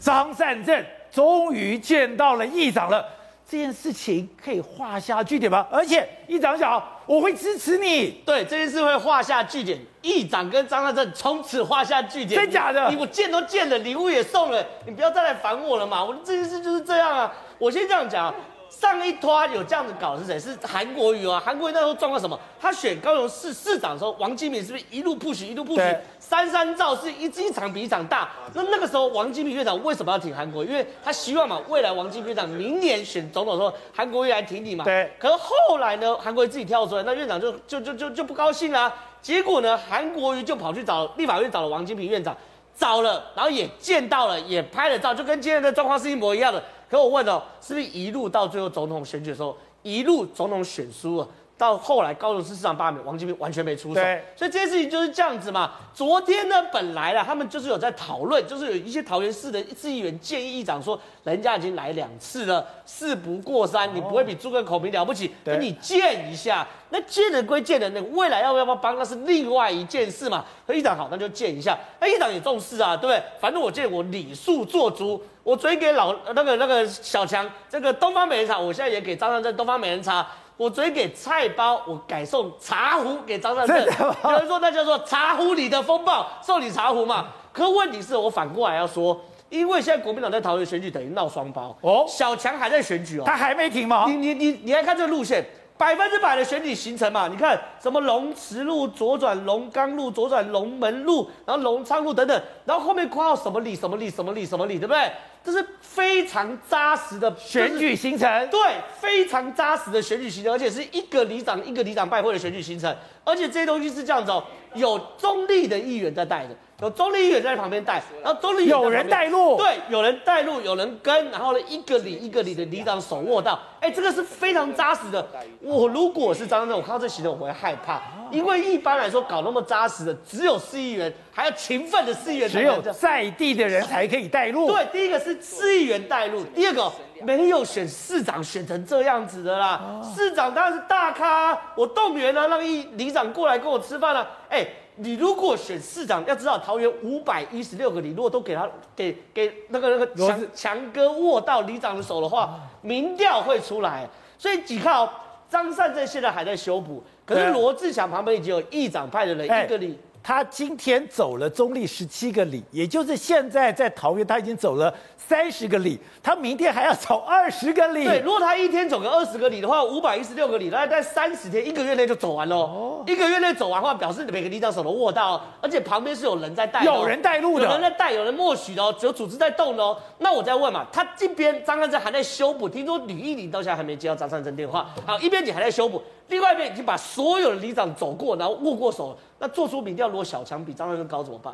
张善政终于见到了议长了，这件事情可以画下句点吗？而且议长讲，我会支持你。对，这件事会画下句点。议长跟张善政从此画下句点。真假的？你我见都见了，礼物也送了，你不要再来烦我了嘛！我这件事就是这样啊。我先这样讲。上一拖有这样子搞的是谁？是韩国瑜啊！韩国瑜那时候撞到什么？他选高雄市市长的时候，王金平是不是一路 push 一路 push？三三造是一一场比一场大。那那个时候，王金平院长为什么要挺韩国瑜？因为他希望嘛，未来王金平院长明年选总统的时候，韩国瑜来挺你嘛。对。可是后来呢，韩国瑜自己跳出来，那院长就就就就就不高兴啦。结果呢，韩国瑜就跑去找立法院找了王金平院长，找了，然后也见到了，也拍了照，就跟今天的状况是一模一样的。可我问哦，是不是一路到最后总统选举的时候，一路总统选输了？到后来高雄市市长罢免，王金平完全没出手，所以这件事情就是这样子嘛。昨天呢，本来啦，他们就是有在讨论，就是有一些桃园市的市议员建议议长说，人家已经来两次了，事不过三，你不会比诸葛孔明了不起，跟、哦、你见一下。那见人归见人，那未来要不要帮，那是另外一件事嘛。和议长好，那就见一下。那议长也重视啊，对不对？反正我见我礼数做足，我嘴给老那个那个小强，这个东方美人茶，我现在也给张善政东方美人茶。我嘴给菜包，我改送茶壶给张善政。有人说那叫做茶壶里的风暴，送你茶壶嘛。可问题是我反过来要说，因为现在国民党在桃园选举等于闹双包哦。小强还在选举哦，他还没停吗？你你你你来看这个路线，百分之百的选举行程嘛。你看什么龙池路左转龙冈路左转龙门路，然后龙昌路等等，然后后面括号什么里什么里什么里什么里，对不对？这是非常扎实的选举行程，对，非常扎实的选举行程，而且是一个里长一个里长拜会的选举行程，而且这些东西是这样子哦，有中立的议员在带的，有中立议员在旁边带，然后中立有人带路，对，有人带路，有人跟，然后呢，一个里一个里的里长手握到，哎，这个是非常扎实的。我如果是张善政，我看到这行程我会害怕。因为一般来说搞那么扎实的，只有市议员，还要勤奋的市议员，只有在地的人才可以带路。对，第一个是市议员带路，第二个没有选市长选成这样子的啦。哦、市长当然是大咖，我动员了让一里长过来跟我吃饭了。哎，你如果选市长，要知道桃园五百一十六个里，如果都给他给给那个那个强强哥握到里长的手的话，民调会出来。所以你看哦，张善政现在还在修补。可是罗志祥旁边已经有议长派的人一个里，他今天走了中立十七个里，也就是现在在桃园他已经走了三十个里，他明天还要走二十个里。对，如果他一天走个二十个里的话，五百一十六个里，大概在三十天，一个月内就走完喽。哦，一个月内走完的话，表示每个里长手都握到，而且旁边是有人在带，有人带路的，有人在带，有人默许的哦，只有组织在动的哦。那我再问嘛，他这边张善政还在修补，听说吕义林到现在还没接到张善政电话。好，一边你还在修补。另外一边已经把所有的里长走过，然后握过手了。那做出民调，如果小强比张善政高怎么办？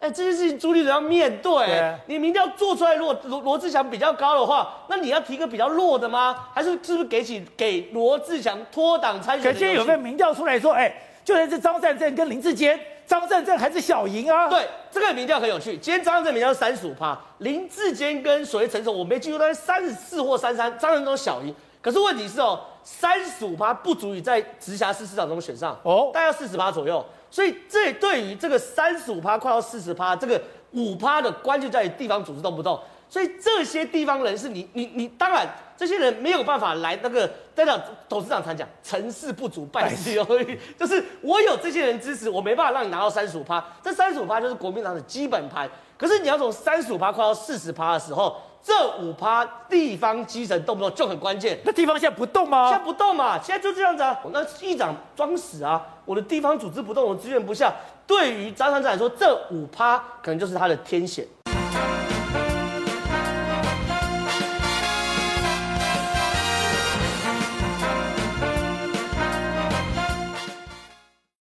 哎、欸，这件事情朱立伦要面对。对你民调做出来，如果罗罗志祥比较高的话，那你要提个比较弱的吗？还是是不是给起给罗志祥脱党参选？可是有没有民调出来说，哎、欸，就算是张善政跟林志坚，张善政还是小赢啊？对，这个民调很有趣。今天张善政民调是三十五趴，林志坚跟所谓陈时中，我没记住，大概三十四或三三，张善政小赢。可是问题是哦，三十五趴不足以在直辖市市长中选上哦，大概要四十趴左右。所以这对于这个三十五趴快到四十趴，这个五趴的关键在于地方组织动不动。所以这些地方人士，你你你，当然这些人没有办法来那个，在那董事长常讲，成事不足败事有余，就是我有这些人支持，我没办法让你拿到三十五趴。这三十五趴就是国民党的基本盘。可是你要从三十五趴快到四十趴的时候。这五趴地方基层动不动就很关键，那地方现在不动吗？现在不动嘛，现在就这样子啊。那议长装死啊，我的地方组织不动，我资源不下。对于张善政来说，这五趴可能就是他的天险。